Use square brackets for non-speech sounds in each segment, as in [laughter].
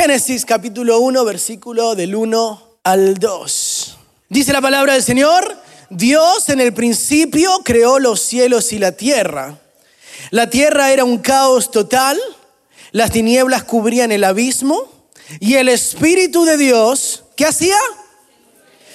Génesis capítulo 1, versículo del 1 al 2. Dice la palabra del Señor, Dios en el principio creó los cielos y la tierra. La tierra era un caos total, las tinieblas cubrían el abismo y el Espíritu de Dios, ¿qué hacía?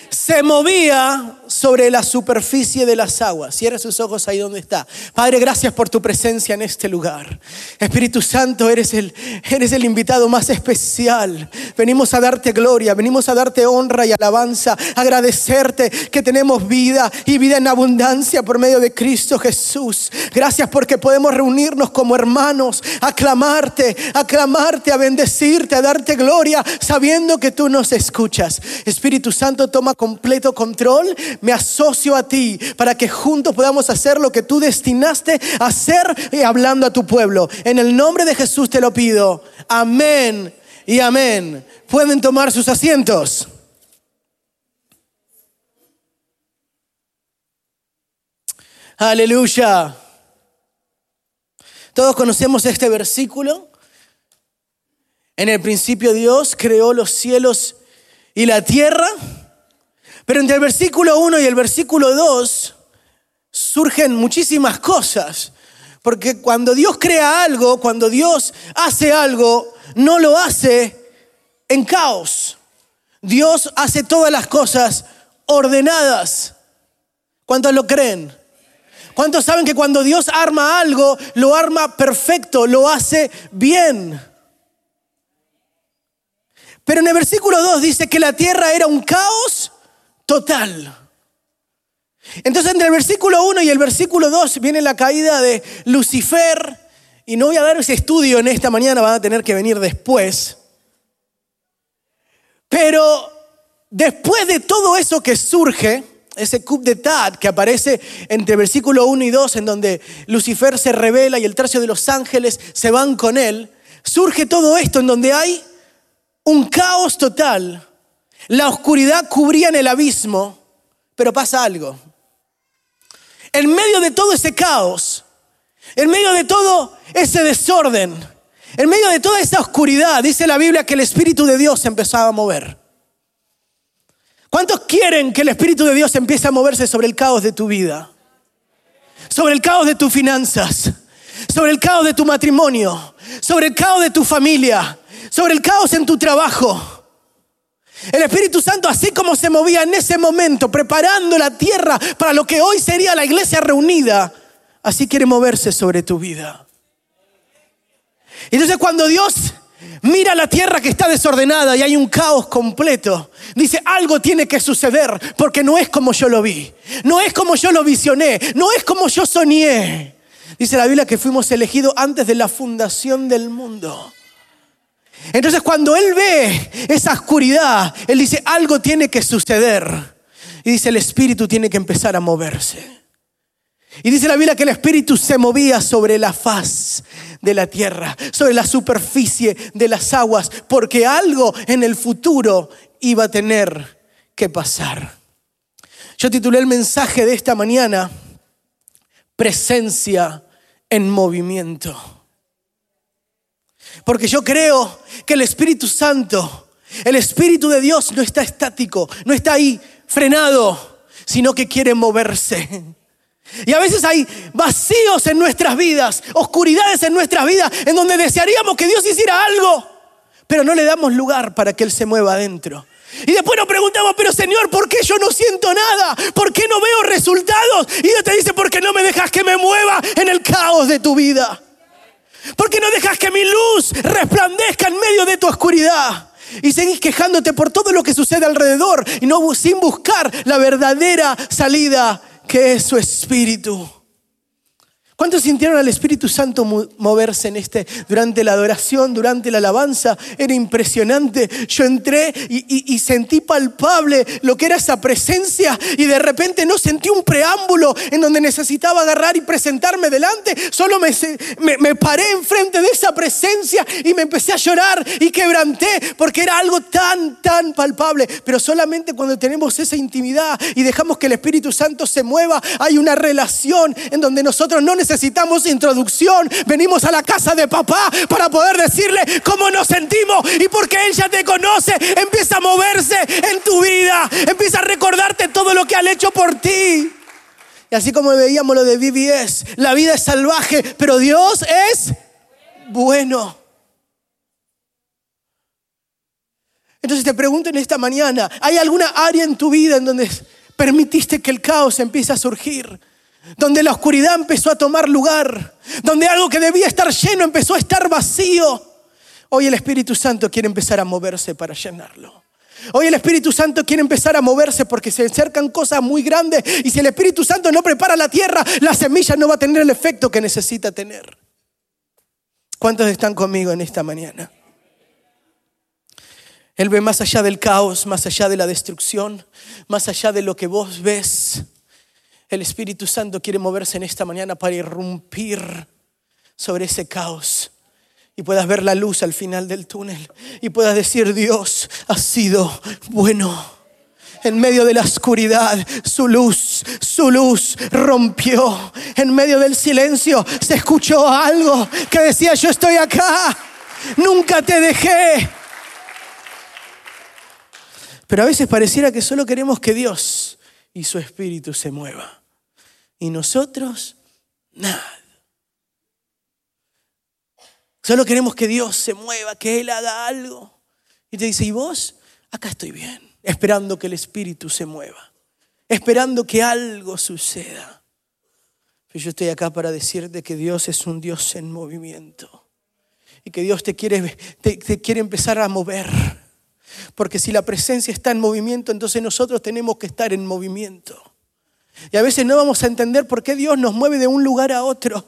Se movía sobre la superficie de las aguas. Cierra sus ojos ahí donde está. Padre, gracias por tu presencia en este lugar. Espíritu Santo, eres el, eres el invitado más especial. Venimos a darte gloria, venimos a darte honra y alabanza, agradecerte que tenemos vida y vida en abundancia por medio de Cristo Jesús. Gracias porque podemos reunirnos como hermanos, aclamarte, aclamarte, a bendecirte, a darte gloria, sabiendo que tú nos escuchas. Espíritu Santo, toma completo control. Me asocio a ti para que juntos podamos hacer lo que tú destinaste a hacer y hablando a tu pueblo. En el nombre de Jesús te lo pido. Amén y amén. Pueden tomar sus asientos. Aleluya. Todos conocemos este versículo. En el principio Dios creó los cielos y la tierra. Pero entre el versículo 1 y el versículo 2 surgen muchísimas cosas. Porque cuando Dios crea algo, cuando Dios hace algo, no lo hace en caos. Dios hace todas las cosas ordenadas. ¿Cuántos lo creen? ¿Cuántos saben que cuando Dios arma algo, lo arma perfecto, lo hace bien? Pero en el versículo 2 dice que la tierra era un caos total. Entonces entre el versículo 1 y el versículo 2 viene la caída de Lucifer. Y no voy a dar ese estudio en esta mañana, van a tener que venir después. Pero después de todo eso que surge, ese coup d'etat que aparece entre versículo 1 y 2, en donde Lucifer se revela y el tercio de los ángeles se van con él, surge todo esto en donde hay un caos total la oscuridad cubría en el abismo, pero pasa algo. En medio de todo ese caos, en medio de todo ese desorden, en medio de toda esa oscuridad, dice la Biblia que el Espíritu de Dios empezaba a mover. ¿Cuántos quieren que el Espíritu de Dios empiece a moverse sobre el caos de tu vida? Sobre el caos de tus finanzas, sobre el caos de tu matrimonio, sobre el caos de tu familia, sobre el caos en tu trabajo. El Espíritu Santo, así como se movía en ese momento, preparando la tierra para lo que hoy sería la iglesia reunida, así quiere moverse sobre tu vida. Entonces cuando Dios mira la tierra que está desordenada y hay un caos completo, dice, algo tiene que suceder porque no es como yo lo vi, no es como yo lo visioné, no es como yo soñé. Dice la Biblia que fuimos elegidos antes de la fundación del mundo. Entonces cuando Él ve esa oscuridad, Él dice, algo tiene que suceder. Y dice, el Espíritu tiene que empezar a moverse. Y dice la Biblia que el Espíritu se movía sobre la faz de la tierra, sobre la superficie de las aguas, porque algo en el futuro iba a tener que pasar. Yo titulé el mensaje de esta mañana, presencia en movimiento. Porque yo creo que el Espíritu Santo, el Espíritu de Dios no está estático, no está ahí frenado, sino que quiere moverse. Y a veces hay vacíos en nuestras vidas, oscuridades en nuestras vidas, en donde desearíamos que Dios hiciera algo, pero no le damos lugar para que Él se mueva adentro. Y después nos preguntamos, pero Señor, ¿por qué yo no siento nada? ¿Por qué no veo resultados? Y Dios te dice, ¿por qué no me dejas que me mueva en el caos de tu vida? ¿Por qué no dejas que mi luz resplandezca en medio de tu oscuridad? Y seguís quejándote por todo lo que sucede alrededor y no sin buscar la verdadera salida que es su espíritu. ¿Cuántos sintieron al Espíritu Santo moverse en este durante la adoración, durante la alabanza? Era impresionante. Yo entré y, sentí palpable lo que era esa presencia y de repente no sentí un preámbulo en donde necesitaba agarrar y presentarme delante. Solo me, me, me paré enfrente de esa presencia y me empecé a llorar y quebranté porque era algo tan, tan palpable. Pero solamente cuando tenemos esa intimidad y dejamos que el Espíritu Santo se mueva, hay una relación en donde nosotros no necesitamos necesitamos introducción. Venimos a la casa de papá para poder decirle cómo nos sentimos y porque Él ya te conoce, empieza a moverse en tu vida, empieza a recordarte todo lo que han hecho por ti. Y así como veíamos lo de BBS, la vida es salvaje, pero Dios es bueno. Entonces te pregunto en esta mañana, ¿hay alguna área en tu vida en donde permitiste que el caos empiece a surgir? Donde la oscuridad empezó a tomar lugar, donde algo que debía estar lleno empezó a estar vacío. Hoy el Espíritu Santo quiere empezar a moverse para llenarlo. Hoy el Espíritu Santo quiere empezar a moverse porque se acercan cosas muy grandes y si el Espíritu Santo no prepara la tierra, la semilla no va a tener el efecto que necesita tener. ¿Cuántos están conmigo en esta mañana? Él ve más allá del caos, más allá de la destrucción, más allá de lo que vos ves. El Espíritu Santo quiere moverse en esta mañana para irrumpir sobre ese caos y puedas ver la luz al final del túnel y puedas decir, Dios ha sido bueno. En medio de la oscuridad, su luz, su luz rompió. En medio del silencio se escuchó algo que decía, yo estoy acá, nunca te dejé. Pero a veces pareciera que solo queremos que Dios y su Espíritu se mueva. Y nosotros, nada. Solo queremos que Dios se mueva, que Él haga algo. Y te dice, ¿y vos? Acá estoy bien, esperando que el Espíritu se mueva, esperando que algo suceda. Pero yo estoy acá para decirte que Dios es un Dios en movimiento y que Dios te quiere, te, te quiere empezar a mover. Porque si la presencia está en movimiento, entonces nosotros tenemos que estar en movimiento. Y a veces no vamos a entender por qué Dios nos mueve de un lugar a otro.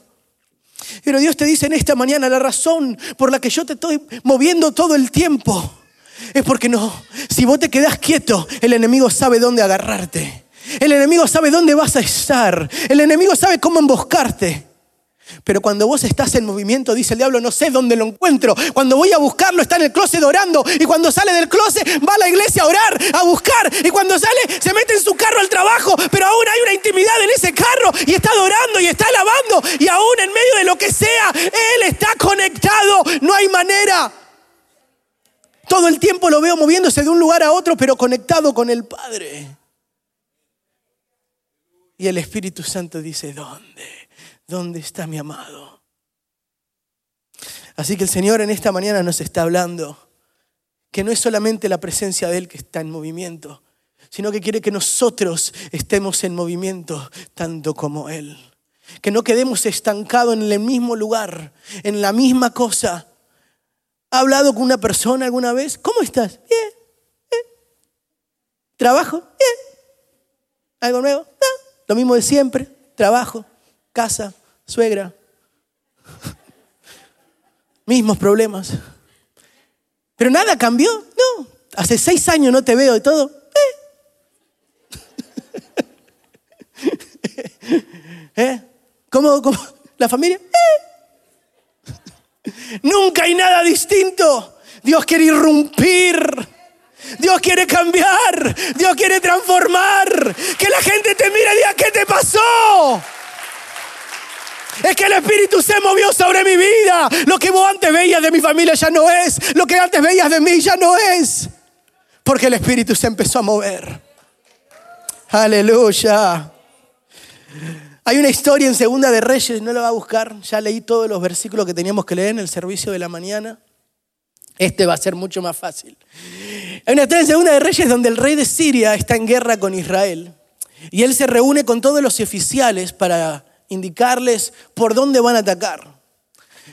Pero Dios te dice en esta mañana, la razón por la que yo te estoy moviendo todo el tiempo es porque no, si vos te quedás quieto, el enemigo sabe dónde agarrarte. El enemigo sabe dónde vas a estar. El enemigo sabe cómo emboscarte. Pero cuando vos estás en movimiento, dice el diablo, no sé dónde lo encuentro. Cuando voy a buscarlo, está en el closet orando. Y cuando sale del closet, va a la iglesia a orar, a buscar. Y cuando sale, se mete en su carro al trabajo. Pero aún hay una intimidad en ese carro. Y está adorando y está alabando. Y aún en medio de lo que sea, Él está conectado. No hay manera. Todo el tiempo lo veo moviéndose de un lugar a otro, pero conectado con el Padre. Y el Espíritu Santo dice, ¿dónde? ¿Dónde está mi amado? Así que el Señor en esta mañana nos está hablando que no es solamente la presencia de Él que está en movimiento, sino que quiere que nosotros estemos en movimiento tanto como Él. Que no quedemos estancados en el mismo lugar, en la misma cosa. ¿Ha hablado con una persona alguna vez? ¿Cómo estás? Bien. ¿Trabajo? Bien. ¿Algo nuevo? No. Lo mismo de siempre. Trabajo casa, suegra, [laughs] mismos problemas. Pero nada cambió, no. Hace seis años no te veo de todo. ¿Eh? [laughs] ¿Eh? ¿Cómo, ¿Cómo, ¿La familia? ¿Eh? [laughs] Nunca hay nada distinto. Dios quiere irrumpir. Dios quiere cambiar. Dios quiere transformar. Que la gente te mire y diga, ¿qué te pasó? Es que el Espíritu se movió sobre mi vida. Lo que vos antes veías de mi familia ya no es. Lo que antes veías de mí ya no es. Porque el Espíritu se empezó a mover. Aleluya. Hay una historia en Segunda de Reyes, no la va a buscar. Ya leí todos los versículos que teníamos que leer en el servicio de la mañana. Este va a ser mucho más fácil. Hay una historia en Segunda de Reyes donde el rey de Siria está en guerra con Israel. Y él se reúne con todos los oficiales para indicarles por dónde van a atacar.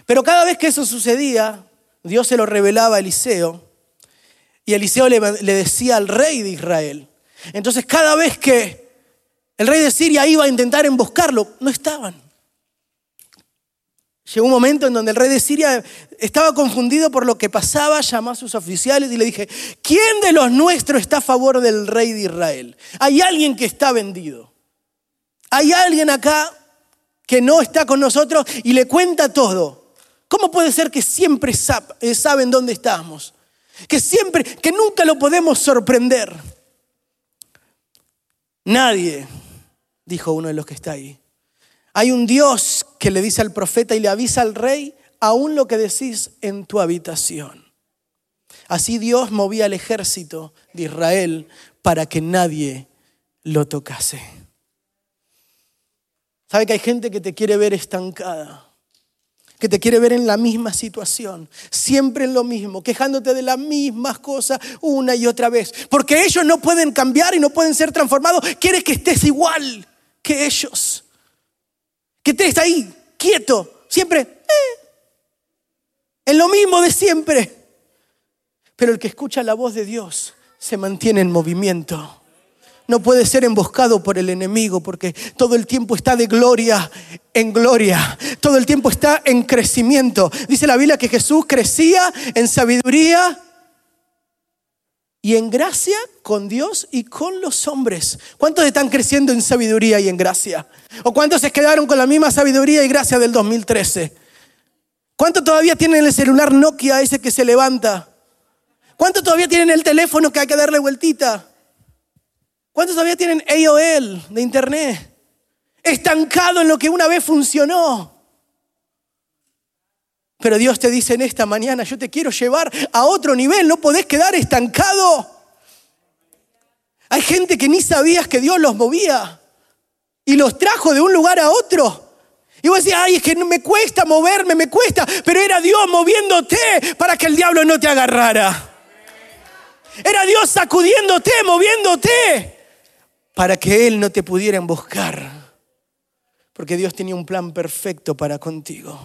Pero cada vez que eso sucedía, Dios se lo revelaba a Eliseo y Eliseo le, decía al rey de Israel. Entonces cada vez que el rey de Siria iba a intentar emboscarlo, no estaban. Llegó un momento en donde el rey de Siria estaba confundido por lo que pasaba, llamó a sus oficiales y le dije, ¿quién de los nuestros está a favor del rey de Israel? Hay alguien que está vendido. Hay alguien acá que no está con nosotros y le cuenta todo. ¿Cómo puede ser que siempre eh, saben dónde estamos? Que siempre, que nunca lo podemos sorprender. Nadie, dijo uno de los que está ahí. Hay un Dios que le dice al profeta y le avisa al rey aún lo que decís en tu habitación. Así Dios movía el ejército de Israel para que nadie lo tocase. ¿Sabe que hay gente que te quiere ver estancada? Que te quiere ver en la misma situación, siempre en lo mismo, quejándote de las mismas cosas una y otra vez. Porque ellos no pueden cambiar y no pueden ser transformados. Quieres que estés igual que ellos. Que estés ahí, quieto, siempre, eh, en lo mismo de siempre. Pero el que escucha la voz de Dios se mantiene en movimiento. No puede ser emboscado por el enemigo porque todo el tiempo está de gloria en gloria. Todo el tiempo está en crecimiento. Dice la Biblia que Jesús crecía en sabiduría y en gracia con Dios y con los hombres. ¿Cuántos están creciendo en sabiduría y en gracia? ¿O cuántos se quedaron con la misma sabiduría y gracia del 2013? ¿Cuántos todavía tienen el celular Nokia ese que se levanta? ¿Cuántos todavía tienen el teléfono que hay que darle vueltita? ¿Cuántos todavía tienen AOL de internet? Estancado en lo que una vez funcionó. Pero Dios te dice en esta mañana, yo te quiero llevar a otro nivel, no podés quedar estancado. Hay gente que ni sabías que Dios los movía y los trajo de un lugar a otro. Y vos decís, ay, es que me cuesta moverme, me cuesta, pero era Dios moviéndote para que el diablo no te agarrara. Era Dios sacudiéndote, moviéndote, para que Él no te pudiera emboscar. Porque Dios tenía un plan perfecto para contigo.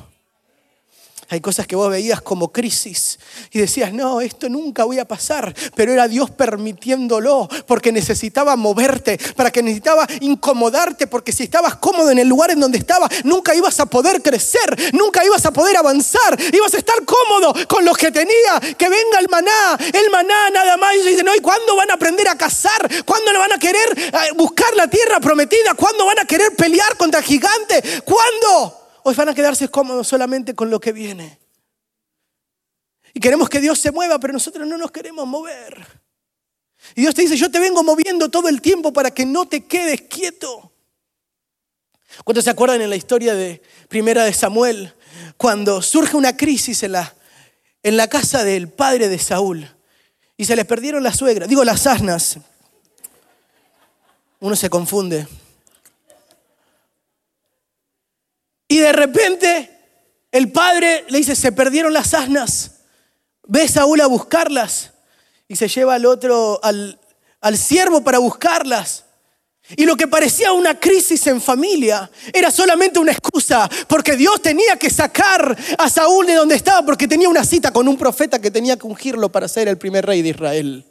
Hay cosas que vos veías como crisis y decías, no, esto nunca voy a pasar, pero era Dios permitiéndolo porque necesitaba moverte, para que necesitaba incomodarte, porque si estabas cómodo en el lugar en donde estabas, nunca ibas a poder crecer, nunca ibas a poder avanzar, ibas a estar cómodo con los que tenía, que venga el maná, el maná nada más. Y dicen, no, ¿y cuándo van a aprender a cazar? ¿Cuándo le van a querer eh, buscar la tierra prometida? ¿Cuándo van a querer pelear contra gigantes? ¿Cuándo? Hoy van a quedarse cómodos solamente con lo que viene. Y queremos que Dios se mueva, pero nosotros no nos queremos mover. Y Dios te dice, yo te vengo moviendo todo el tiempo para que no te quedes quieto. ¿Cuántos se acuerdan en la historia de Primera de Samuel? Cuando surge una crisis en la, en la casa del padre de Saúl y se les perdieron las suegras, digo las asnas. Uno se confunde. Y de repente el padre le dice, se perdieron las asnas. Ve Saúl a buscarlas. Y se lleva al otro, al, al siervo para buscarlas. Y lo que parecía una crisis en familia era solamente una excusa, porque Dios tenía que sacar a Saúl de donde estaba, porque tenía una cita con un profeta que tenía que ungirlo para ser el primer rey de Israel.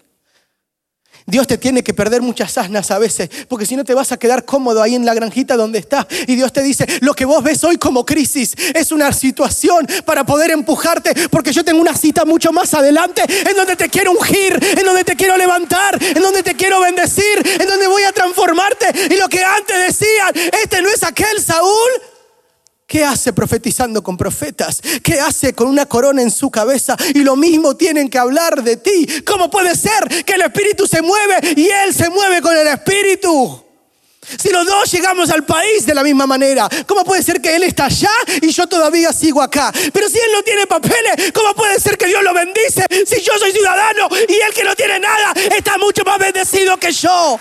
Dios te tiene que perder muchas asnas a veces, porque si no te vas a quedar cómodo ahí en la granjita donde estás. Y Dios te dice, lo que vos ves hoy como crisis es una situación para poder empujarte, porque yo tengo una cita mucho más adelante en donde te quiero ungir, en donde te quiero levantar, en donde te quiero bendecir, en donde voy a transformarte. Y lo que antes decían, este no es aquel Saúl, ¿Qué hace profetizando con profetas? ¿Qué hace con una corona en su cabeza? Y lo mismo tienen que hablar de ti. ¿Cómo puede ser que el Espíritu se mueve y Él se mueve con el Espíritu? Si los dos llegamos al país de la misma manera, ¿cómo puede ser que Él está allá y yo todavía sigo acá? Pero si Él no tiene papeles, ¿cómo puede ser que Dios lo bendice si yo soy ciudadano y Él que no tiene nada está mucho más bendecido que yo?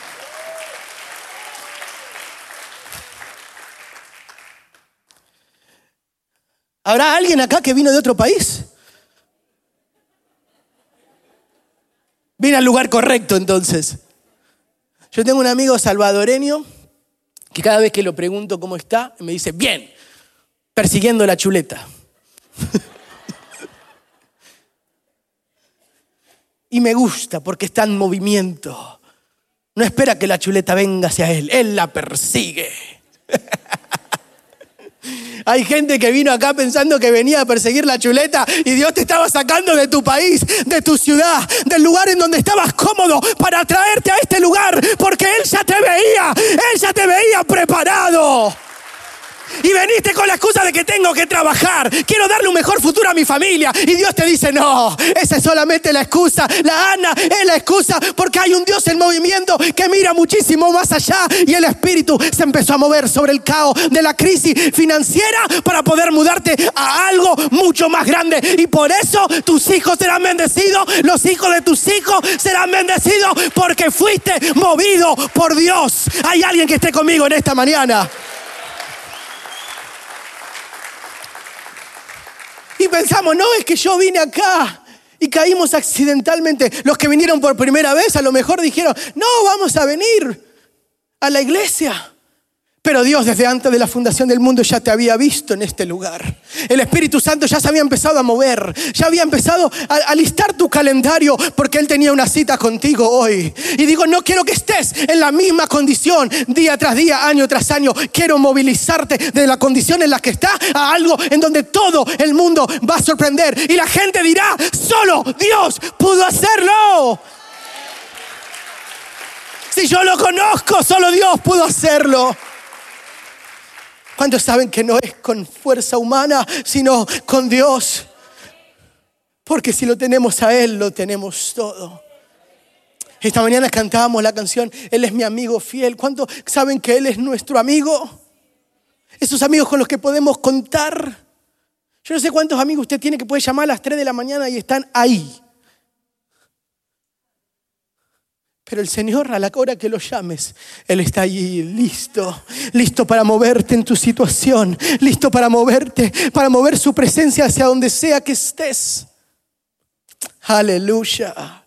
¿Habrá alguien acá que vino de otro país? Vine al lugar correcto entonces. Yo tengo un amigo salvadoreño que cada vez que lo pregunto cómo está, me dice, bien, persiguiendo la chuleta. [laughs] y me gusta porque está en movimiento. No espera que la chuleta venga hacia él, él la persigue. [laughs] Hay gente que vino acá pensando que venía a perseguir la chuleta y Dios te estaba sacando de tu país, de tu ciudad, del lugar en donde estabas cómodo para traerte a este lugar, porque Él ya te veía, Él ya te veía preparado. Y veniste con la excusa de que tengo que trabajar. Quiero darle un mejor futuro a mi familia. Y Dios te dice, no, esa es solamente la excusa. La Ana es la excusa porque hay un Dios en movimiento que mira muchísimo más allá. Y el Espíritu se empezó a mover sobre el caos de la crisis financiera para poder mudarte a algo mucho más grande. Y por eso tus hijos serán bendecidos. Los hijos de tus hijos serán bendecidos porque fuiste movido por Dios. Hay alguien que esté conmigo en esta mañana. Y pensamos, no, es que yo vine acá y caímos accidentalmente. Los que vinieron por primera vez a lo mejor dijeron, no, vamos a venir a la iglesia. Pero Dios desde antes de la fundación del mundo ya te había visto en este lugar. El Espíritu Santo ya se había empezado a mover, ya había empezado a, listar tu calendario porque Él tenía una cita contigo hoy. Y digo, no quiero que estés en la misma condición día tras día, año tras año. Quiero movilizarte de la condición en la que está a algo en donde todo el mundo va a sorprender. Y la gente dirá, solo Dios pudo hacerlo. Si yo lo conozco, solo Dios pudo hacerlo. ¿Cuántos saben que no es con fuerza humana, sino con Dios? Porque si lo tenemos a Él, lo tenemos todo. Esta mañana cantábamos la canción, Él es mi amigo fiel. ¿Cuántos saben que Él es nuestro amigo? Esos amigos con los que podemos contar. Yo no sé cuántos amigos usted tiene que puede llamar a las 3 de la mañana y están ahí. Pero el Señor, a la hora que lo llames, Él está allí listo, listo para moverte en tu situación, listo para moverte, para mover su presencia hacia donde sea que estés. Aleluya.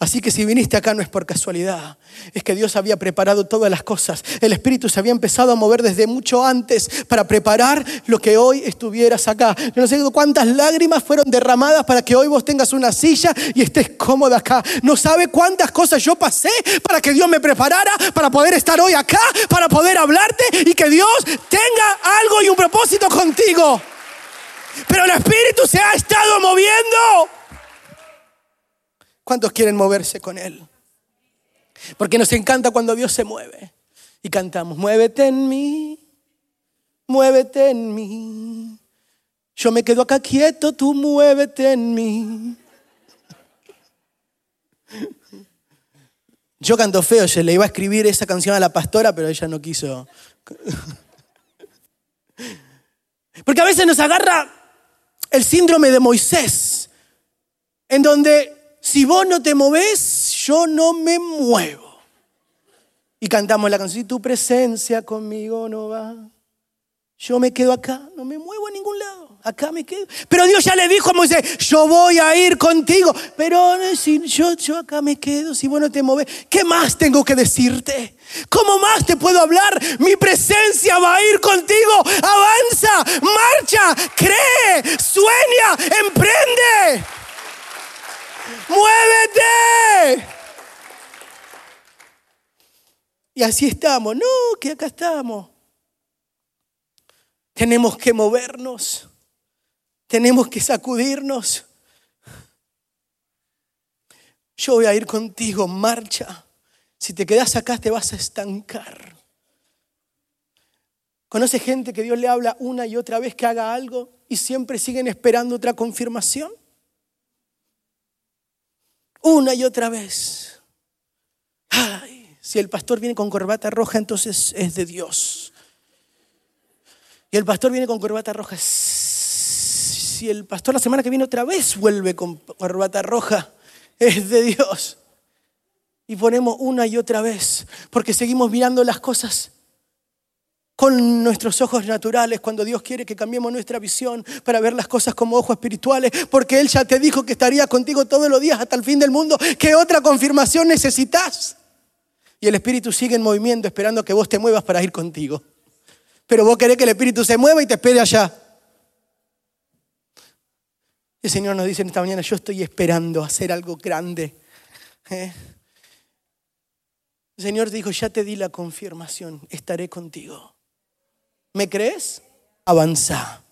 Así que si viniste acá no es por casualidad, es que Dios había preparado todas las cosas. El Espíritu se había empezado a mover desde mucho antes para preparar lo que hoy estuvieras acá. Yo no sé cuántas lágrimas fueron derramadas para que hoy vos tengas una silla y estés cómoda acá. No sabe cuántas cosas yo pasé para que Dios me preparara para poder estar hoy acá, para poder hablarte y que Dios tenga algo y un propósito contigo. Pero el Espíritu se ha estado moviendo. ¿Cuántos quieren moverse con Él? Porque nos encanta cuando Dios se mueve. Y cantamos, muévete en mí, muévete en mí. Yo me quedo acá quieto, tú muévete en mí. Yo canto feo, yo le iba a escribir esa canción a la pastora, pero ella no quiso. Porque a veces nos agarra el síndrome de Moisés, en donde si vos no te moves, yo no me muevo. Y cantamos la canción, tu presencia conmigo no va, yo me quedo acá, no me muevo a ningún lado, acá me quedo. Pero Dios ya le dijo a Moisés, yo voy a ir contigo, pero si yo, yo acá me quedo, si vos no te mueves, ¿qué más tengo que decirte? ¿Cómo más te puedo hablar? Mi presencia va a ir contigo. Avanza, marcha, cree, sueña, emprende. ¡Muévete! Y así estamos. No, que acá estamos. Tenemos que movernos. Tenemos que sacudirnos. Yo voy a ir contigo, marcha. Si te quedas acá te vas a estancar. ¿Conoce gente que Dios le habla una y otra vez que haga algo y siempre siguen esperando otra confirmación? Una y otra vez. Ay, si el pastor viene con corbata roja, entonces es de Dios. Y el pastor viene con corbata roja. Si el pastor la semana que viene otra vez vuelve con corbata roja, es de Dios. Y ponemos una y otra vez, porque seguimos mirando las cosas con nuestros ojos naturales cuando Dios quiere que cambiemos nuestra visión para ver las cosas como ojos espirituales, porque Él ya te dijo que estaría contigo todos los días hasta el fin del mundo. ¿Qué otra confirmación necesitas? Y el Espíritu sigue en movimiento esperando que vos te muevas para ir contigo. Pero vos querés que el Espíritu se mueva y te espere allá. El Señor nos dice en esta mañana, yo estoy esperando hacer algo grande. ¿eh? El Señor dijo, ya te di la confirmación, estaré contigo. ¿Me crees? Avanza.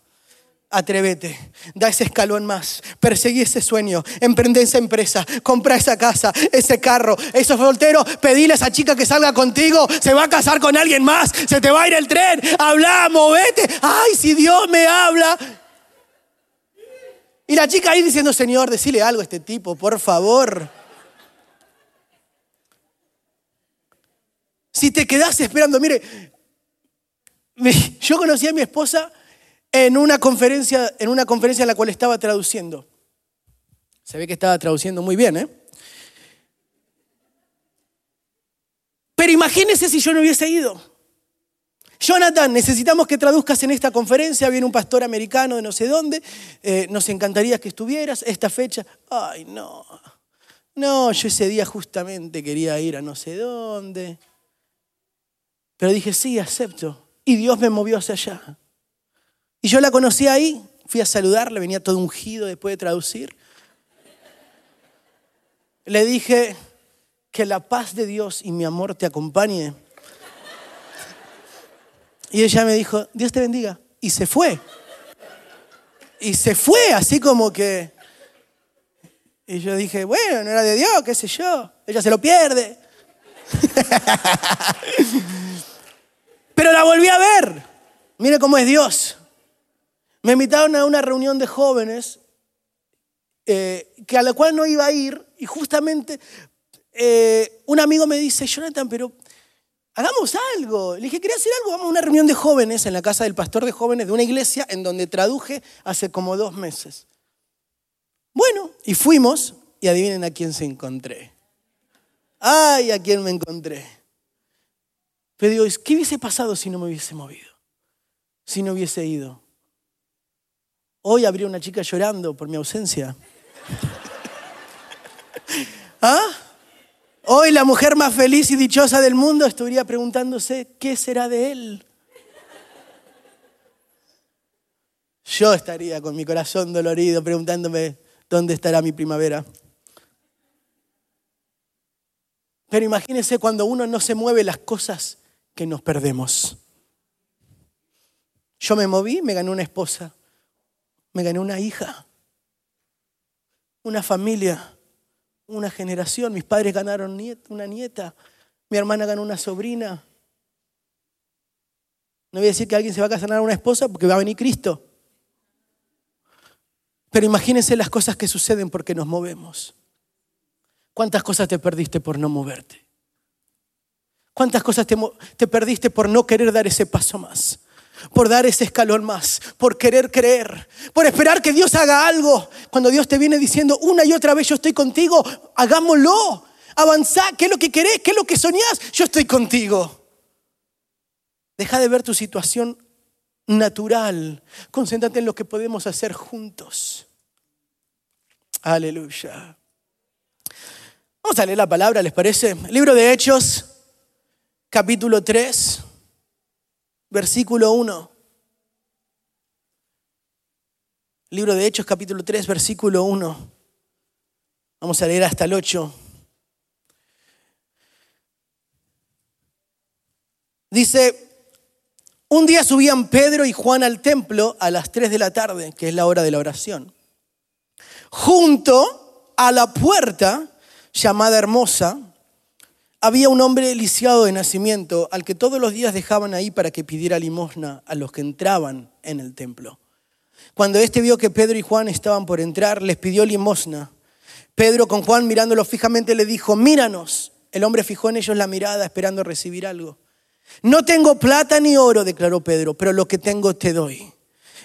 Atrévete, da ese escalón más, perseguí ese sueño, emprende esa empresa, compra esa casa, ese carro, esos solteros, pedile a esa chica que salga contigo, se va a casar con alguien más, se te va a ir el tren, habla, movete, ay, si Dios me habla. Y la chica ahí diciendo, Señor, decile algo a este tipo, por favor. Si te quedas esperando, mire, yo conocí a mi esposa en una conferencia, en una conferencia en la cual estaba traduciendo. Se ve que estaba traduciendo muy bien, ¿eh? Pero imagínese si yo no hubiese ido. Jonathan, necesitamos que traduzcas en esta conferencia. Viene un pastor americano de no sé dónde. Eh, nos encantaría que estuvieras. Esta fecha. Ay, no. No, yo ese día justamente quería ir a no sé dónde. Pero dije, sí, acepto. Y Dios me movió hacia allá. Y yo la conocí ahí, fui a saludarle, venía todo ungido después de traducir. Le dije, que la paz de Dios y mi amor te acompañe. Y ella me dijo, Dios te bendiga. Y se fue. Y se fue, así como que... Y yo dije, bueno, no era de Dios, qué sé yo. Ella se lo pierde. [laughs] Pero la volví a ver. Mire cómo es Dios. Me invitaron a una reunión de jóvenes eh, que a la cual no iba a ir y justamente eh, un amigo me dice, Jonathan, pero hagamos algo. Le dije, ¿quería hacer algo? Vamos a una reunión de jóvenes en la casa del pastor de jóvenes de una iglesia en donde traduje hace como dos meses. Bueno, y fuimos y adivinen a quién se encontré. Ay, a quién me encontré. Pero digo, ¿qué hubiese pasado si no me hubiese movido? Si no hubiese ido. Hoy habría una chica llorando por mi ausencia. [laughs] ¿Ah? Hoy la mujer más feliz y dichosa del mundo estaría preguntándose, ¿qué será de él? Yo estaría con mi corazón dolorido preguntándome, ¿dónde estará mi primavera? Pero imagínense cuando uno no se mueve las cosas que nos perdemos. Yo me moví, me gané una esposa me gané una hija, una familia, una generación. Mis padres ganaron una nieta, mi hermana ganó una sobrina. No voy a decir que alguien se va a casar a una esposa porque va a venir Cristo. Pero imagínense las cosas que suceden porque nos movemos. ¿Cuántas cosas te perdiste por no moverte? ¿Cuántas cosas te, te perdiste por no querer dar ese paso más? por dar ese escalón más, por querer creer, por esperar que Dios haga algo. Cuando Dios te viene diciendo una y otra vez, yo estoy contigo, hagámoslo, avanzá, ¿qué es lo que querés? ¿Qué es lo que soñás? Yo estoy contigo. Deja de ver tu situación natural, concéntrate en lo que podemos hacer juntos. Aleluya. Vamos a leer la palabra, ¿les parece? Libro de Hechos, capítulo 3 versículo 1. Libro de Hechos, capítulo 3, versículo 1. Vamos a leer hasta el 8. Dice, un día subían Pedro y Juan al templo a las 3 de la tarde, que es la hora de la oración. Junto a la puerta llamada Hermosa, había un hombre lisiado de nacimiento al que todos los días dejaban ahí para que pidiera limosna a los que entraban en el templo. Cuando éste vio que Pedro y Juan estaban por entrar, les pidió limosna. Pedro con Juan mirándolo fijamente le dijo, míranos. El hombre fijó en ellos la mirada esperando recibir algo. No tengo plata ni oro, declaró Pedro, pero lo que tengo te doy.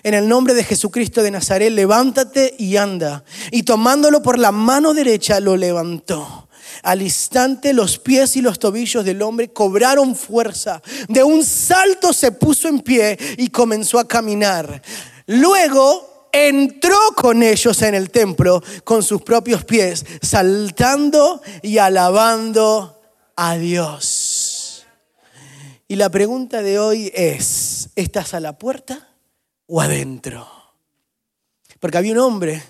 En el nombre de Jesucristo de Nazaret, levántate y anda. Y tomándolo por la mano derecha, lo levantó. Al instante los pies y los tobillos del hombre cobraron fuerza. De un salto se puso en pie y comenzó a caminar. Luego entró con ellos en el templo con sus propios pies, saltando y alabando a Dios. Y la pregunta de hoy es, ¿estás a la puerta o adentro? Porque había un hombre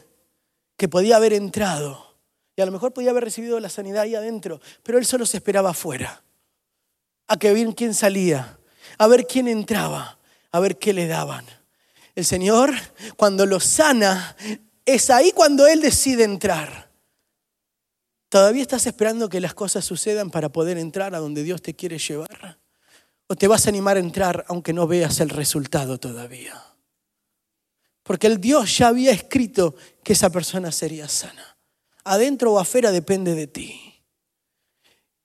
que podía haber entrado y a lo mejor podía haber recibido la sanidad ahí adentro, pero él solo se esperaba afuera, a que ver quién salía, a ver quién entraba, a ver qué le daban. El Señor, cuando lo sana, es ahí cuando Él decide entrar. ¿Todavía estás esperando que las cosas sucedan para poder entrar a donde Dios te quiere llevar? ¿O te vas a animar a entrar aunque no veas el resultado todavía? Porque el Dios ya había escrito que esa persona sería sana. Adentro o afuera depende de ti.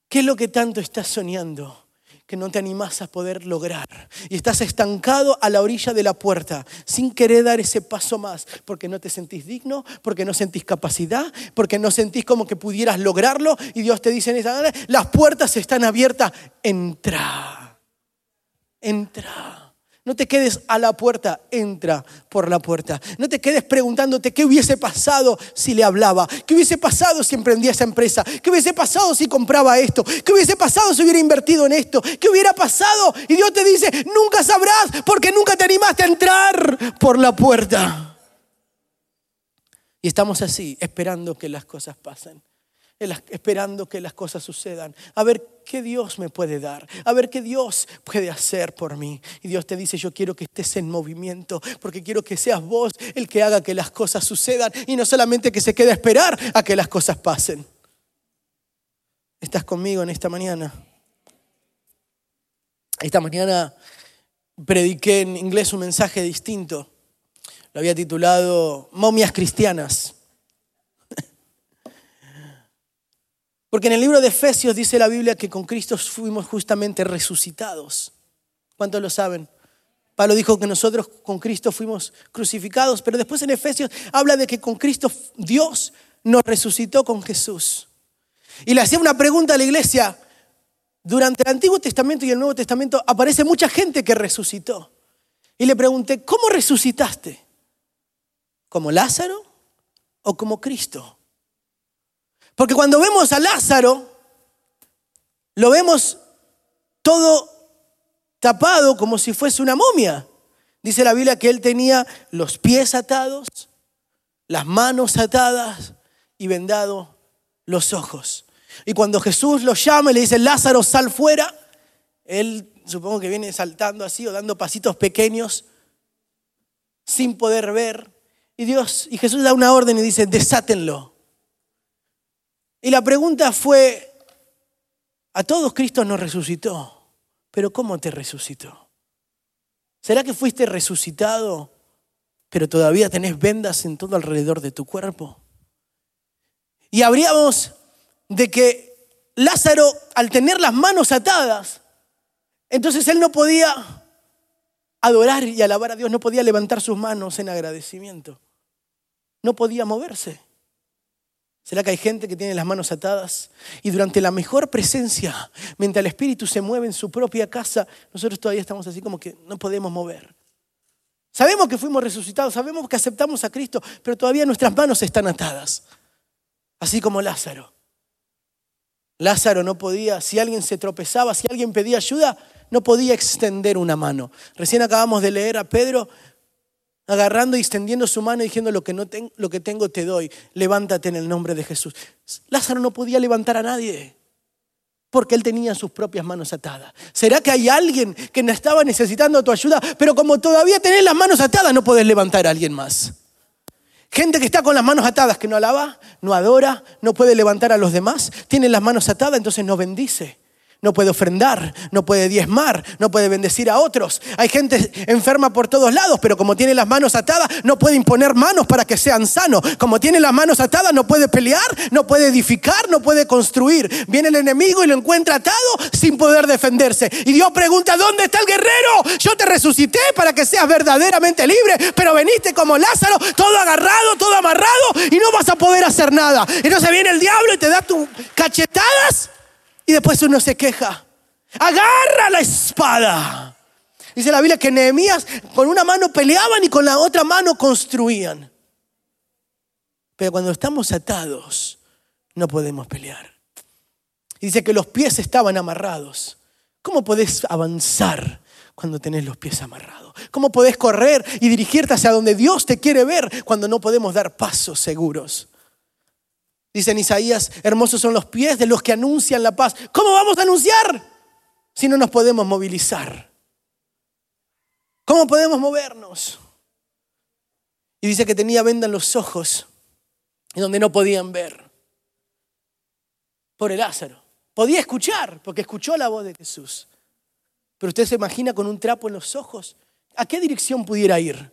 ¿Qué es lo que tanto estás soñando? que no te animas a poder lograr. Y estás estancado a la orilla de la puerta, sin querer dar ese paso más, porque no te sentís digno, porque no sentís capacidad, porque no sentís como que pudieras lograrlo. Y Dios te dice en esa las puertas están abiertas, entra, entra. No te quedes a la puerta, entra por la puerta. No te quedes preguntándote qué hubiese pasado si le hablaba, qué hubiese pasado si emprendía esa empresa, qué hubiese pasado si compraba esto, qué hubiese pasado si hubiera invertido en esto, qué hubiera pasado. Y Dios te dice, nunca sabrás porque nunca te animaste a entrar por la puerta. Y estamos así, esperando que las cosas pasen esperando que las cosas sucedan, a ver qué Dios me puede dar, a ver qué Dios puede hacer por mí. Y Dios te dice, yo quiero que estés en movimiento, porque quiero que seas vos el que haga que las cosas sucedan y no solamente que se quede a esperar a que las cosas pasen. ¿Estás conmigo en esta mañana? Esta mañana prediqué en inglés un mensaje distinto. Lo había titulado Momias Cristianas. Porque en el libro de Efesios dice la Biblia que con Cristo fuimos justamente resucitados. ¿Cuántos lo saben? Pablo dijo que nosotros con Cristo fuimos crucificados, pero después en Efesios habla de que con Cristo Dios nos resucitó con Jesús. Y le hacía una pregunta a la iglesia. Durante el Antiguo Testamento y el Nuevo Testamento aparece mucha gente que resucitó. Y le pregunté, ¿cómo resucitaste? ¿Como Lázaro o como Cristo? Porque cuando vemos a Lázaro, lo vemos todo tapado como si fuese una momia. Dice la Biblia que él tenía los pies atados, las manos atadas y vendado los ojos. Y cuando Jesús lo llama y le dice, Lázaro, sal fuera, él supongo que viene saltando así o dando pasitos pequeños sin poder ver. Y Dios, y Jesús da una orden y dice, desátenlo. Y la pregunta fue, a todos Cristo nos resucitó, pero ¿cómo te resucitó? ¿Será que fuiste resucitado, pero todavía tenés vendas en todo alrededor de tu cuerpo? Y habríamos de que Lázaro, al tener las manos atadas, entonces él no podía adorar y alabar a Dios, no podía levantar sus manos en agradecimiento, no podía moverse. ¿Será que hay gente que tiene las manos atadas y durante la mejor presencia, mientras el Espíritu se mueve en su propia casa, nosotros todavía estamos así como que no podemos mover? Sabemos que fuimos resucitados, sabemos que aceptamos a Cristo, pero todavía nuestras manos están atadas, así como Lázaro. Lázaro no podía, si alguien se tropezaba, si alguien pedía ayuda, no podía extender una mano. Recién acabamos de leer a Pedro agarrando y extendiendo su mano y diciendo lo que, no lo que tengo te doy, levántate en el nombre de Jesús. Lázaro no podía levantar a nadie porque él tenía sus propias manos atadas. ¿Será que hay alguien que estaba necesitando tu ayuda, pero como todavía tenés las manos atadas no podés levantar a alguien más? Gente que está con las manos atadas, que no alaba, no adora, no puede levantar a los demás, tiene las manos atadas, entonces no bendice no puede ofrendar, no puede diezmar, no puede bendecir a otros. Hay gente enferma por todos lados, pero como tiene las manos atadas, no puede imponer manos para que sean sanos. Como tiene las manos atadas, no puede pelear, no puede edificar, no puede construir. Viene el enemigo y lo encuentra atado sin poder defenderse. Y Dios pregunta, ¿dónde está el guerrero? Yo te resucité para que seas verdaderamente libre, pero veniste como Lázaro, todo agarrado, todo amarrado, y no vas a poder hacer nada. Entonces viene el diablo y te da tus cachetadas y después uno se queja. Agarra la espada. Dice la Biblia que Nehemías con una mano peleaban y con la otra mano construían. Pero cuando estamos atados, no podemos pelear. dice que los pies estaban amarrados. ¿Cómo podés avanzar cuando tenés los pies amarrados? ¿Cómo podés correr y dirigirte hacia donde Dios te quiere ver cuando no podemos dar pasos seguros? Dice en Isaías, hermosos son los pies de los que anuncian la paz. ¿Cómo vamos a anunciar si no nos podemos movilizar? ¿Cómo podemos movernos? Y dice que tenía venda en los ojos, en donde no podían ver. Por el Lázaro. Podía escuchar, porque escuchó la voz de Jesús. Pero usted se imagina con un trapo en los ojos. ¿A qué dirección pudiera ir?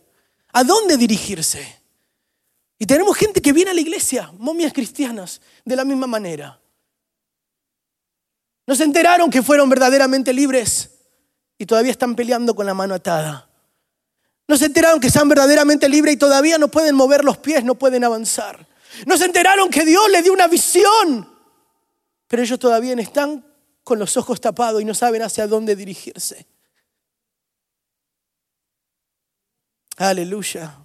¿A dónde dirigirse? Y tenemos gente que viene a la iglesia, momias cristianas, de la misma manera. No se enteraron que fueron verdaderamente libres y todavía están peleando con la mano atada. No se enteraron que están verdaderamente libres y todavía no pueden mover los pies, no pueden avanzar. No se enteraron que Dios les dio una visión, pero ellos todavía están con los ojos tapados y no saben hacia dónde dirigirse. Aleluya.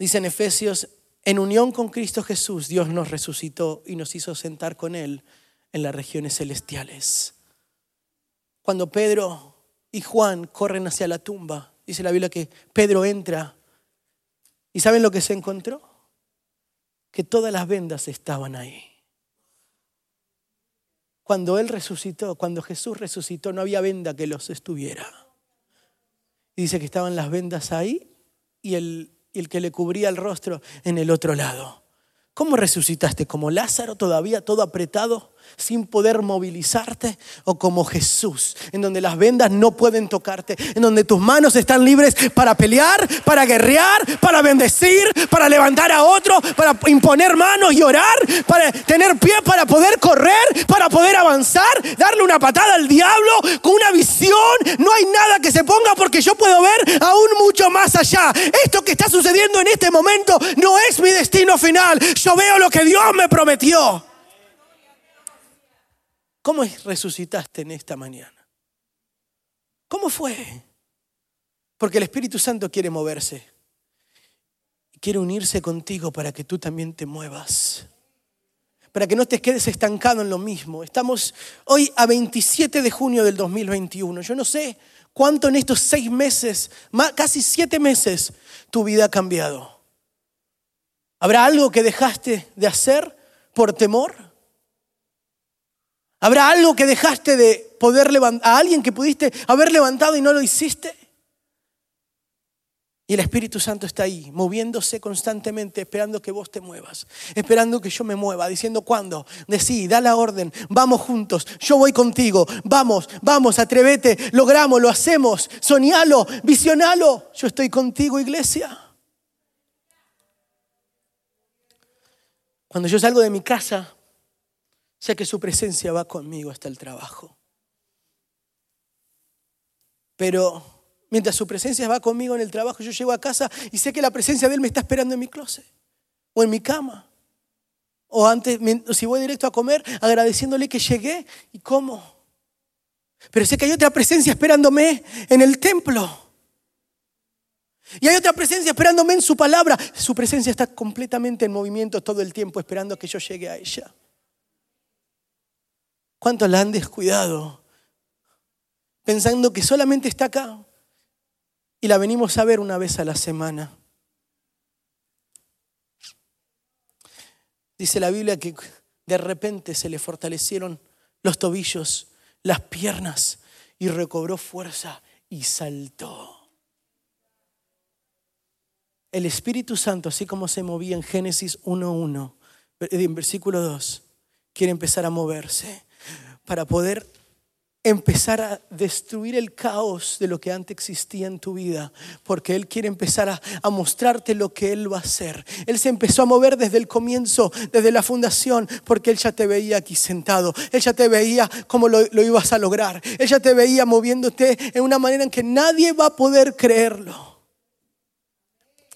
Dice en Efesios, en unión con Cristo Jesús, Dios nos resucitó y nos hizo sentar con Él en las regiones celestiales. Cuando Pedro y Juan corren hacia la tumba, dice la Biblia que Pedro entra y ¿saben lo que se encontró? Que todas las vendas estaban ahí. Cuando Él resucitó, cuando Jesús resucitó, no había venda que los estuviera. Dice que estaban las vendas ahí y el y el que le cubría el rostro en el otro lado. ¿Cómo resucitaste? ¿Como Lázaro todavía todo apretado? sin poder movilizarte o como Jesús, en donde las vendas no pueden tocarte, en donde tus manos están libres para pelear, para guerrear, para bendecir, para levantar a otro, para imponer manos y orar, para tener pie para poder correr, para poder avanzar, darle una patada al diablo con una visión. No hay nada que se ponga porque yo puedo ver aún mucho más allá. Esto que está sucediendo en este momento no es mi destino final. Yo veo lo que Dios me prometió. ¿Cómo resucitaste en esta mañana? ¿Cómo fue? Porque el Espíritu Santo quiere moverse. Quiere unirse contigo para que tú también te muevas. Para que no te quedes estancado en lo mismo. Estamos hoy a 27 de junio del 2021. Yo no sé cuánto en estos seis meses, casi siete meses, tu vida ha cambiado. ¿Habrá algo que dejaste de hacer por temor? ¿Habrá algo que dejaste de poder levantar, a alguien que pudiste haber levantado y no lo hiciste? Y el Espíritu Santo está ahí, moviéndose constantemente, esperando que vos te muevas, esperando que yo me mueva, diciendo cuándo, decí, da la orden, vamos juntos, yo voy contigo, vamos, vamos, atrévete, logramos, lo hacemos, soñalo, visionalo, yo estoy contigo, iglesia. Cuando yo salgo de mi casa, Sé que su presencia va conmigo hasta el trabajo. Pero mientras su presencia va conmigo en el trabajo, yo llego a casa y sé que la presencia de Él me está esperando en mi closet o en mi cama. O antes, si voy directo a comer, agradeciéndole que llegué y como. Pero sé que hay otra presencia esperándome en el templo. Y hay otra presencia esperándome en su palabra. Su presencia está completamente en movimiento todo el tiempo esperando que yo llegue a ella. ¿Cuántos la han descuidado? Pensando que solamente está acá y la venimos a ver una vez a la semana. Dice la Biblia que de repente se le fortalecieron los tobillos, las piernas y recobró fuerza y saltó. El Espíritu Santo, así como se movía en Génesis 1.1, en versículo 2, quiere empezar a moverse para poder empezar a destruir el caos de lo que antes existía en tu vida, porque Él quiere empezar a, mostrarte lo que Él va a hacer. Él se empezó a mover desde el comienzo, desde la fundación, porque Él ya te veía aquí sentado, Él ya te veía cómo lo, ibas a lograr, Él ya te veía moviéndote en una manera en que nadie va a poder creerlo.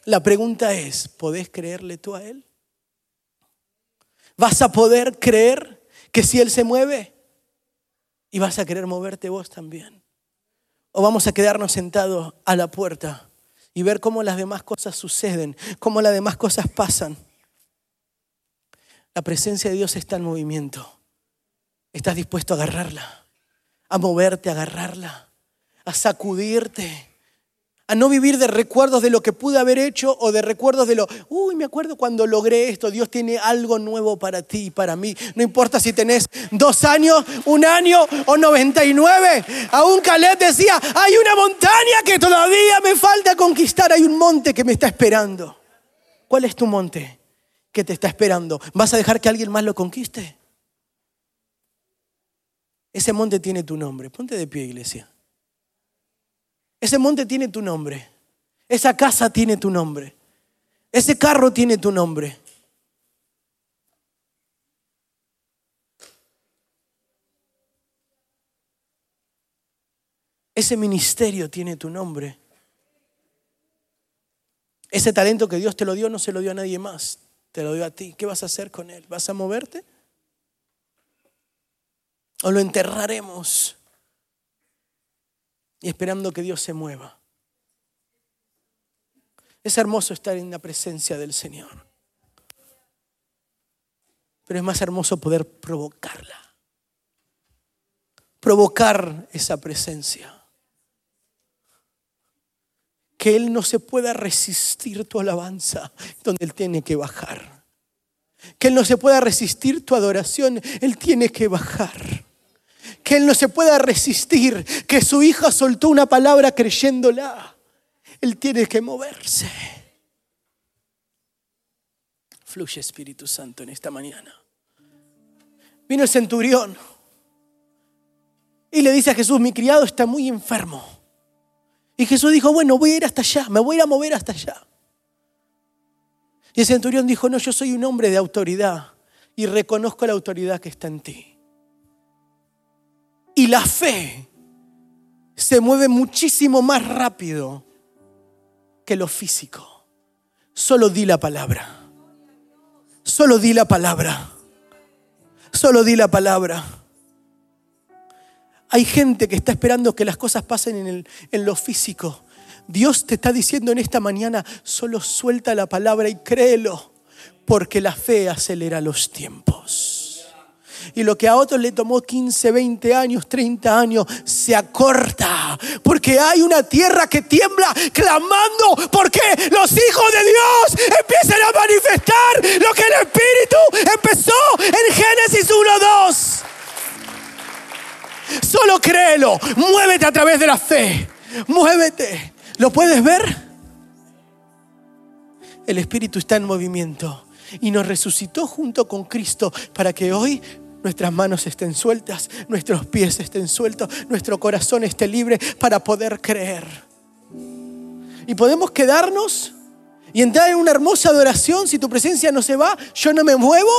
La pregunta es, ¿podés creerle tú a Él? ¿Vas a poder creer que si Él se mueve, y vas a querer moverte vos también. O vamos a quedarnos sentados a la puerta y ver cómo las demás cosas suceden, cómo las demás cosas pasan. La presencia de Dios está en movimiento. ¿Estás dispuesto a agarrarla? A moverte, a agarrarla, a sacudirte, a no vivir de recuerdos de lo que pude haber hecho o de recuerdos de lo, uy, me acuerdo cuando logré esto, Dios tiene algo nuevo para ti y para mí. No importa si tenés dos años, un año o 99. Aún Caleb decía, hay una montaña que todavía me falta conquistar, hay un monte que me está esperando. ¿Cuál es tu monte que te está esperando? ¿Vas a dejar que alguien más lo conquiste? Ese monte tiene tu nombre. Ponte de pie, iglesia. Ese monte tiene tu nombre. Esa casa tiene tu nombre. Ese carro tiene tu nombre. Ese ministerio tiene tu nombre. Ese talento que Dios te lo dio no se lo dio a nadie más, te lo dio a ti. ¿Qué vas a hacer con él? ¿Vas a moverte? ¿O lo enterraremos? Y esperando que Dios se mueva. Es hermoso estar en la presencia del Señor. Pero es más hermoso poder provocarla. Provocar esa presencia. Que Él no se pueda resistir tu alabanza donde Él tiene que bajar. Que Él no se pueda resistir tu adoración, Él tiene que bajar que él no se pueda resistir, que su hija soltó una palabra creyéndola. Él tiene que moverse. Fluye Espíritu Santo en esta mañana. Vino el centurión y le dice a Jesús, mi criado está muy enfermo. Y Jesús dijo, bueno, voy a ir hasta allá, me voy a ir a mover hasta allá. Y el centurión dijo, no, yo soy un hombre de autoridad y reconozco la autoridad que está en ti. Y la fe se mueve muchísimo más rápido que lo físico. Solo di la palabra. Solo di la palabra. Solo di la palabra. Hay gente que está esperando que las cosas pasen en, en, lo físico. Dios te está diciendo en esta mañana, solo suelta la palabra y créelo, porque la fe acelera los tiempos. Y lo que a otros le tomó 15, 20 años, 30 años, se acorta. Porque hay una tierra que tiembla clamando porque los hijos de Dios empiezan a manifestar lo que el Espíritu empezó en Génesis 1, 2. Solo créelo, muévete a través de la fe, muévete. ¿Lo puedes ver? El Espíritu está en movimiento y nos resucitó junto con Cristo para que hoy nuestras manos estén sueltas, nuestros pies estén sueltos, nuestro corazón esté libre para poder creer. Y podemos quedarnos y entrar en una hermosa adoración. Si tu presencia no se va, yo no me muevo.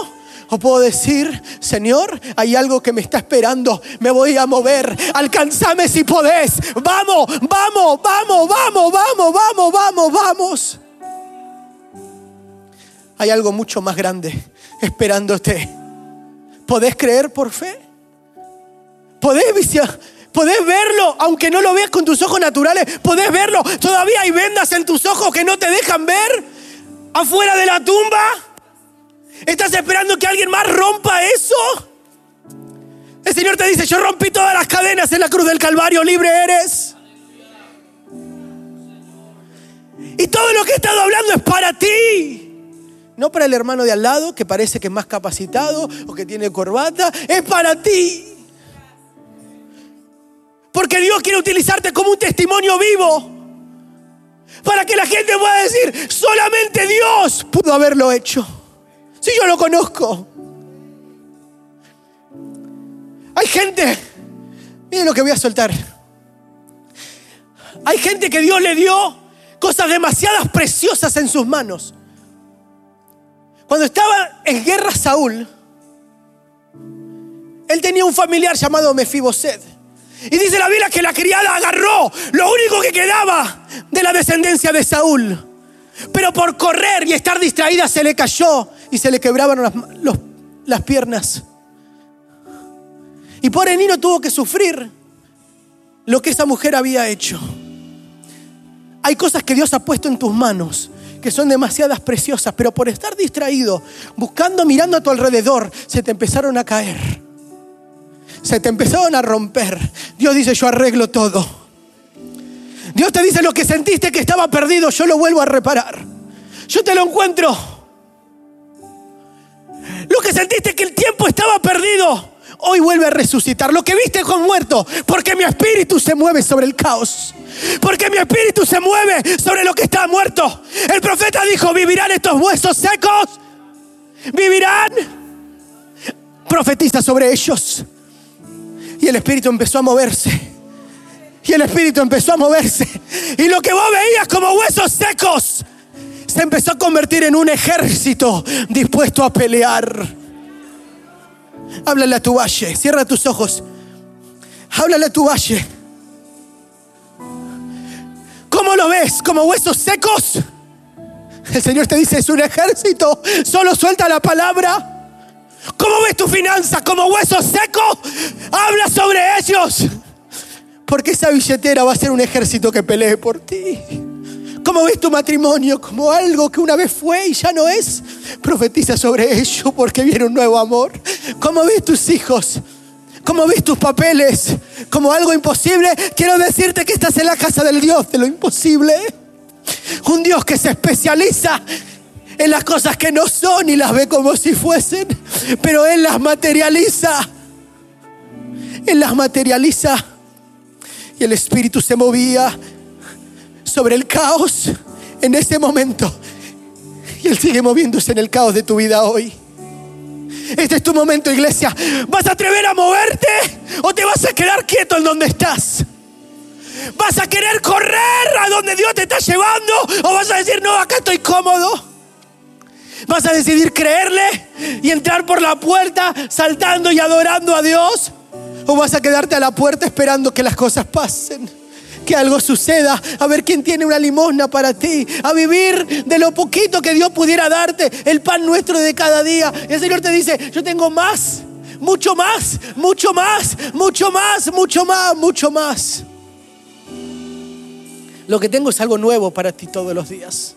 O puedo decir, Señor, hay algo que me está esperando. Me voy a mover. Alcanzame si podés. Vamos, vamos, vamos, vamos, vamos, vamos, vamos, vamos. Hay algo mucho más grande esperándote. ¿Podés creer por fe? ¿Podés, ¿Podés verlo aunque no lo veas con tus ojos naturales? ¿Podés verlo? ¿Todavía hay vendas en tus ojos que no te dejan ver? ¿Afuera de la tumba? ¿Estás esperando que alguien más rompa eso? El Señor te dice, yo rompí todas las cadenas en la cruz del Calvario, libre eres. Y todo lo que he estado hablando es para ti. No para el hermano de al lado que parece que es más capacitado o que tiene corbata. Es para ti. Porque Dios quiere utilizarte como un testimonio vivo. Para que la gente pueda decir, solamente Dios pudo haberlo hecho. Si yo lo conozco. Hay gente, miren lo que voy a soltar. Hay gente que Dios le dio cosas demasiadas preciosas en sus manos. Cuando estaba en guerra Saúl, él tenía un familiar llamado Mefiboset. Y dice la Biblia que la criada agarró lo único que quedaba de la descendencia de Saúl. Pero por correr y estar distraída se le cayó y se le quebraban las, las piernas. Y por Nino tuvo que sufrir lo que esa mujer había hecho. Hay cosas que Dios ha puesto en tus manos que son demasiadas preciosas, pero por estar distraído, buscando, mirando a tu alrededor, se te empezaron a caer. Se te empezaron a romper. Dios dice, yo arreglo todo. Dios te dice lo que sentiste que estaba perdido, yo lo vuelvo a reparar. Yo te lo encuentro. Lo que sentiste que el tiempo estaba perdido, hoy vuelve a resucitar. Lo que viste con muerto, porque mi espíritu se mueve sobre el caos. Porque mi espíritu se mueve sobre lo que está muerto. El profeta dijo, vivirán estos huesos secos. Vivirán. Profetiza sobre ellos. Y el espíritu empezó a moverse. Y el espíritu empezó a moverse. Y lo que vos veías como huesos secos se empezó a convertir en un ejército dispuesto a pelear. Háblale a tu valle, cierra tus ojos. Háblale a tu valle. ¿Cómo lo ves? ¿Como huesos secos? El Señor te dice, es un ejército, solo suelta la palabra. ¿Cómo ves tu finanza? ¿Como huesos secos? Habla sobre ellos. Porque esa billetera va a ser un ejército que pelee por ti. ¿Cómo ves tu matrimonio? Como algo que una vez fue y ya no es. Profetiza sobre ello porque viene un nuevo amor. ¿Cómo ves tus hijos? ¿Cómo ves tus papeles? Como algo imposible. Quiero decirte que estás en la casa del Dios de lo imposible. Un Dios que se especializa en las cosas que no son y las ve como si fuesen. Pero Él las materializa. Él las materializa. Y el Espíritu se movía sobre el caos en ese momento. Y Él sigue moviéndose en el caos de tu vida hoy. Este es tu momento, iglesia. ¿Vas a atrever a moverte o te vas a quedar quieto en donde estás? ¿Vas a querer correr a donde Dios te está llevando o vas a decir, no, acá estoy cómodo? ¿Vas a decidir creerle y entrar por la puerta saltando y adorando a Dios? ¿O vas a quedarte a la puerta esperando que las cosas pasen? Que algo suceda, a ver quién tiene una limosna para ti, a vivir de lo poquito que Dios pudiera darte, el pan nuestro de cada día. Y el Señor te dice, yo tengo más, mucho más, mucho más, mucho más, mucho más, mucho más. Lo que tengo es algo nuevo para ti todos los días.